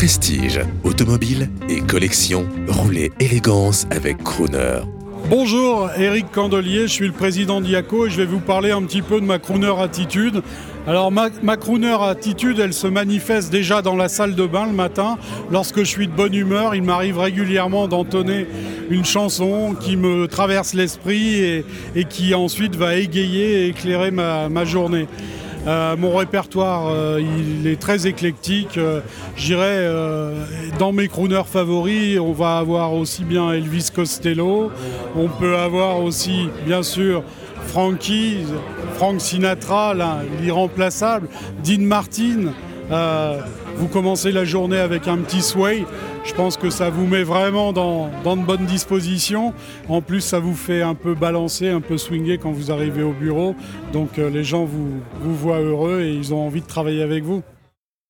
Prestige, automobile et collection, roulez élégance avec Crooner. Bonjour, Eric Candelier, je suis le président d'IACO et je vais vous parler un petit peu de ma crooner attitude. Alors ma, crooner attitude, elle se manifeste déjà dans la salle de bain le matin. Lorsque je suis de bonne humeur, il m'arrive régulièrement d'entonner une chanson qui me traverse l'esprit et, qui ensuite va égayer et éclairer ma journée. Euh, mon répertoire, euh, il est très éclectique. Euh, euh, dans mes crooners favoris, on va avoir aussi bien Elvis Costello, on peut avoir aussi, bien sûr, Frankie, Frank Sinatra, l'irremplaçable, Dean Martin. Vous commencez la journée avec un petit sway. Je pense que ça vous met vraiment dans, de bonnes dispositions. En plus, ça vous fait un peu balancer, un peu swinger quand vous arrivez au bureau. Donc euh, les gens vous voient heureux et ils ont envie de travailler avec vous.